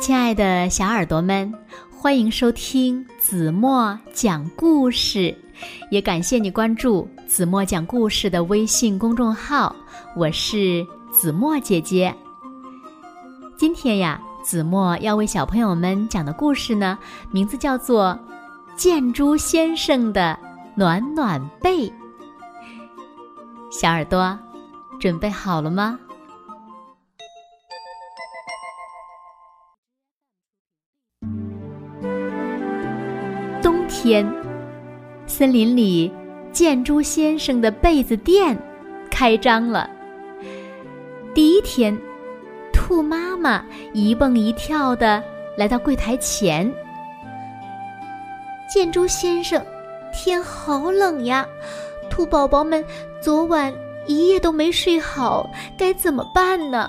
亲爱的小耳朵们，欢迎收听子墨讲故事，也感谢你关注子墨讲故事的微信公众号。我是子墨姐姐。今天呀，子墨要为小朋友们讲的故事呢，名字叫做《建筑先生的暖暖被》。小耳朵，准备好了吗？天，森林里建筑先生的被子店开张了。第一天，兔妈妈一蹦一跳的来到柜台前。建筑先生，天好冷呀！兔宝宝们昨晚一夜都没睡好，该怎么办呢？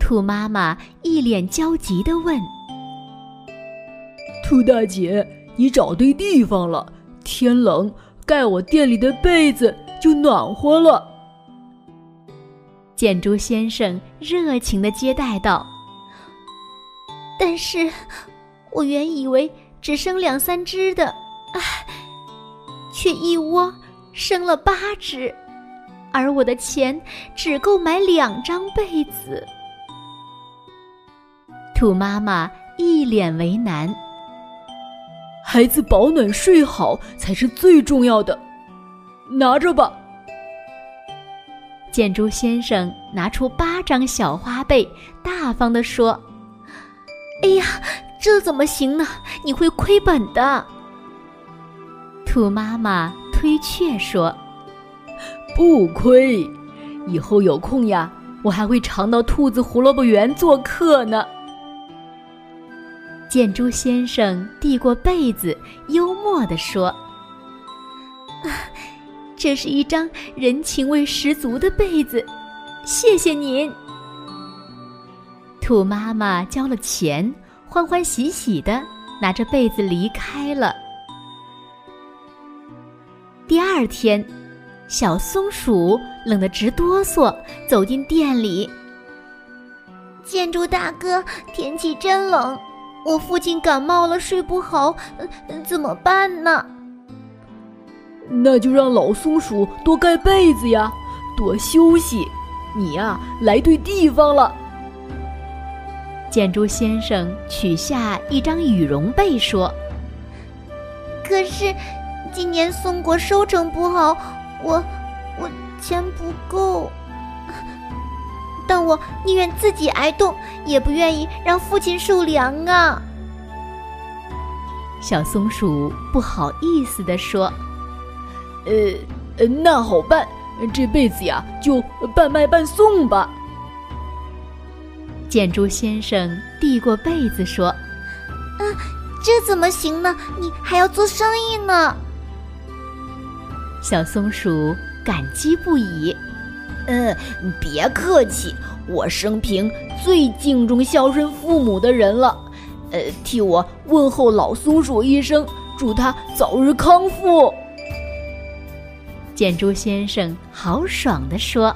兔妈妈一脸焦急的问：“兔大姐，你找对地方了。天冷，盖我店里的被子就暖和了。”建筑先生热情的接待道：“但是，我原以为只生两三只的，啊。”却一窝生了八只，而我的钱只够买两张被子。兔妈妈一脸为难。孩子保暖睡好才是最重要的，拿着吧。建筑先生拿出八张小花被，大方地说：“哎呀，这怎么行呢？你会亏本的。”兔妈妈推却说：“不亏，以后有空呀，我还会常到兔子胡萝卜园做客呢。”建筑先生递过被子，幽默地说：“啊这是一张人情味十足的被子，谢谢您。”兔妈妈交了钱，欢欢喜喜的拿着被子离开了。第二天，小松鼠冷得直哆嗦，走进店里。建筑大哥，天气真冷，我父亲感冒了，睡不好，怎么办呢？那就让老松鼠多盖被子呀，多休息。你呀，来对地方了。建筑先生取下一张羽绒被，说：“可是。”今年松果收成不好，我我钱不够，但我宁愿自己挨冻，也不愿意让父亲受凉啊！小松鼠不好意思地说：“呃，那好办，这辈子呀，就半卖半送吧。”建筑先生递过被子说：“啊，这怎么行呢？你还要做生意呢。”小松鼠感激不已。嗯，别客气，我生平最敬重孝顺父母的人了。呃，替我问候老松鼠一声，祝他早日康复。建筑先生豪爽地说：“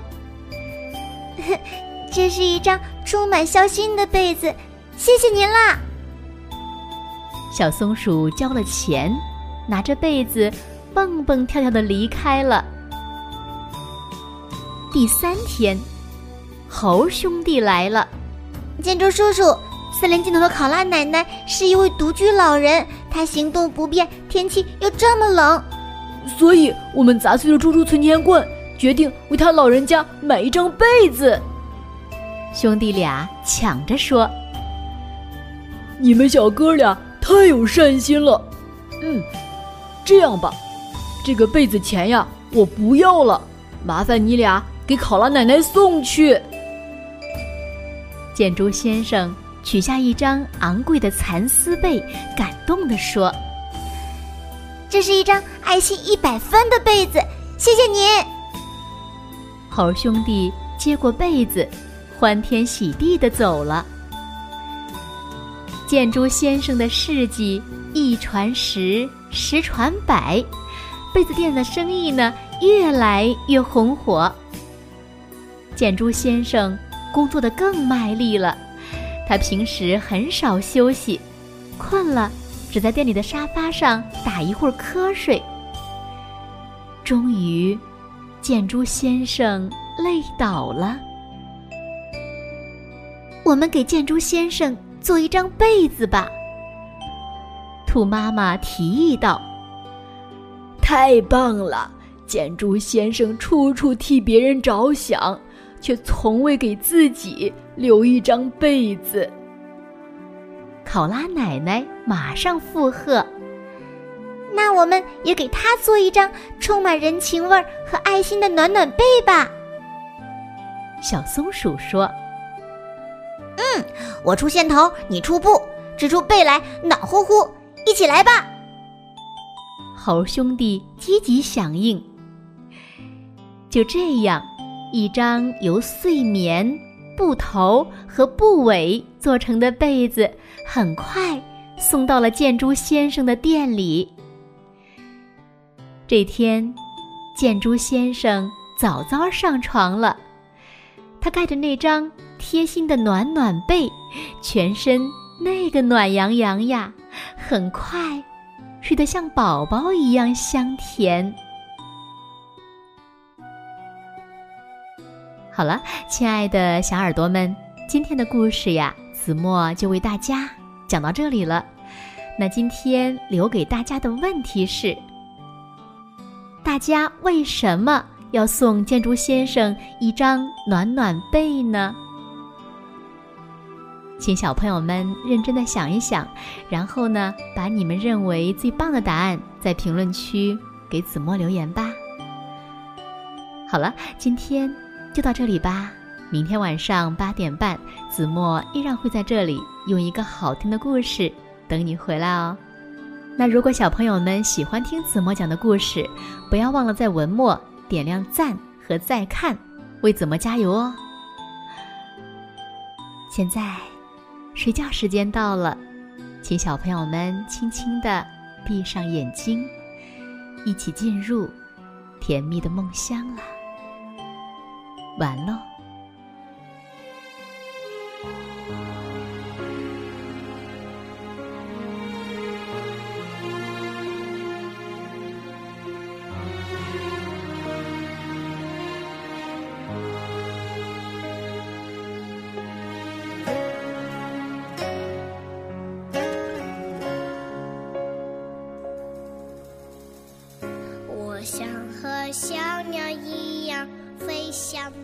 这是一张充满孝心的被子，谢谢您啦。”小松鼠交了钱，拿着被子。蹦蹦跳跳的离开了。第三天，猴兄弟来了。建筑叔叔，森林尽头的考拉奶奶是一位独居老人，她行动不便，天气又这么冷，所以我们砸碎了猪猪存钱罐，决定为他老人家买一张被子。兄弟俩抢着说：“你们小哥俩太有善心了。”嗯，这样吧。这个被子钱呀，我不要了，麻烦你俩给考拉奶奶送去。建筑先生取下一张昂贵的蚕丝被，感动地说：“这是一张爱心一百分的被子，谢谢您。”猴兄弟接过被子，欢天喜地的走了。建筑先生的事迹一传十，十传百。被子店的生意呢，越来越红火。建筑先生工作的更卖力了，他平时很少休息，困了只在店里的沙发上打一会儿瞌睡。终于，建筑先生累倒了。我们给建筑先生做一张被子吧。兔妈妈提议道：“太棒了！建筑先生处处替别人着想。”却从未给自己留一张被子。考拉奶奶马上附和：“那我们也给他做一张充满人情味和爱心的暖暖被吧。”小松鼠说：“嗯，我出线头，你出布，织出被来暖乎乎，一起来吧。”猴兄弟积极响应。就这样。一张由碎棉、布头和布尾做成的被子，很快送到了建筑先生的店里。这天，建筑先生早早上床了，他盖着那张贴心的暖暖被，全身那个暖洋洋呀，很快睡得像宝宝一样香甜。好了，亲爱的小耳朵们，今天的故事呀，子墨就为大家讲到这里了。那今天留给大家的问题是：大家为什么要送建筑先生一张暖暖被呢？请小朋友们认真的想一想，然后呢，把你们认为最棒的答案在评论区给子墨留言吧。好了，今天。就到这里吧，明天晚上八点半，子墨依然会在这里用一个好听的故事等你回来哦。那如果小朋友们喜欢听子墨讲的故事，不要忘了在文末点亮赞和再看，为子墨加油哦。现在，睡觉时间到了，请小朋友们轻轻地闭上眼睛，一起进入甜蜜的梦乡了。完了。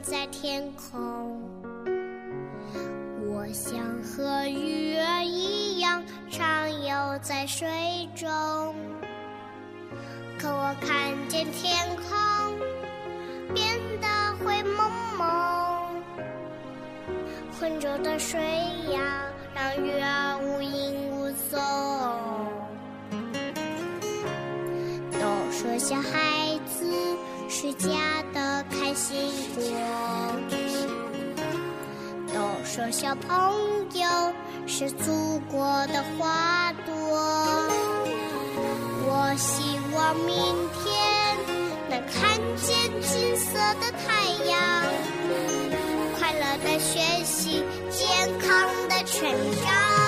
在天空，我想和鱼儿一样畅游在水中。可我看见天空变得灰蒙蒙，浑浊的水呀，让鱼儿无影无踪。都说小孩子是假。心果，都说小朋友是祖国的花朵。我希望明天能看见金色的太阳，快乐的学习，健康的成长。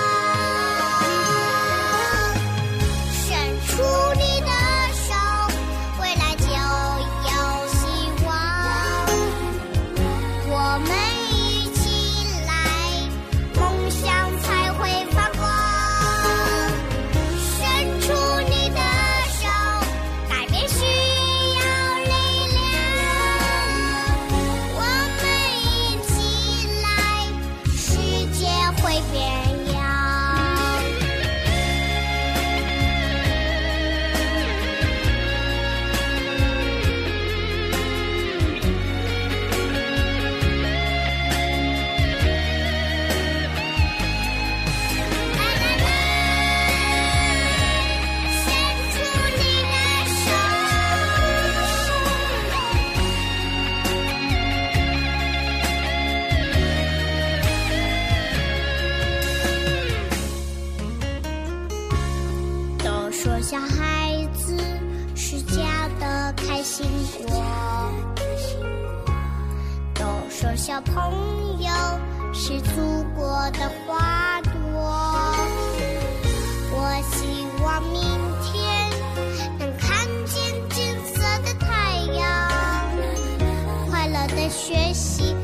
星光，都说小朋友是祖国的花朵。我希望明天能看见金色的太阳，快乐的学习。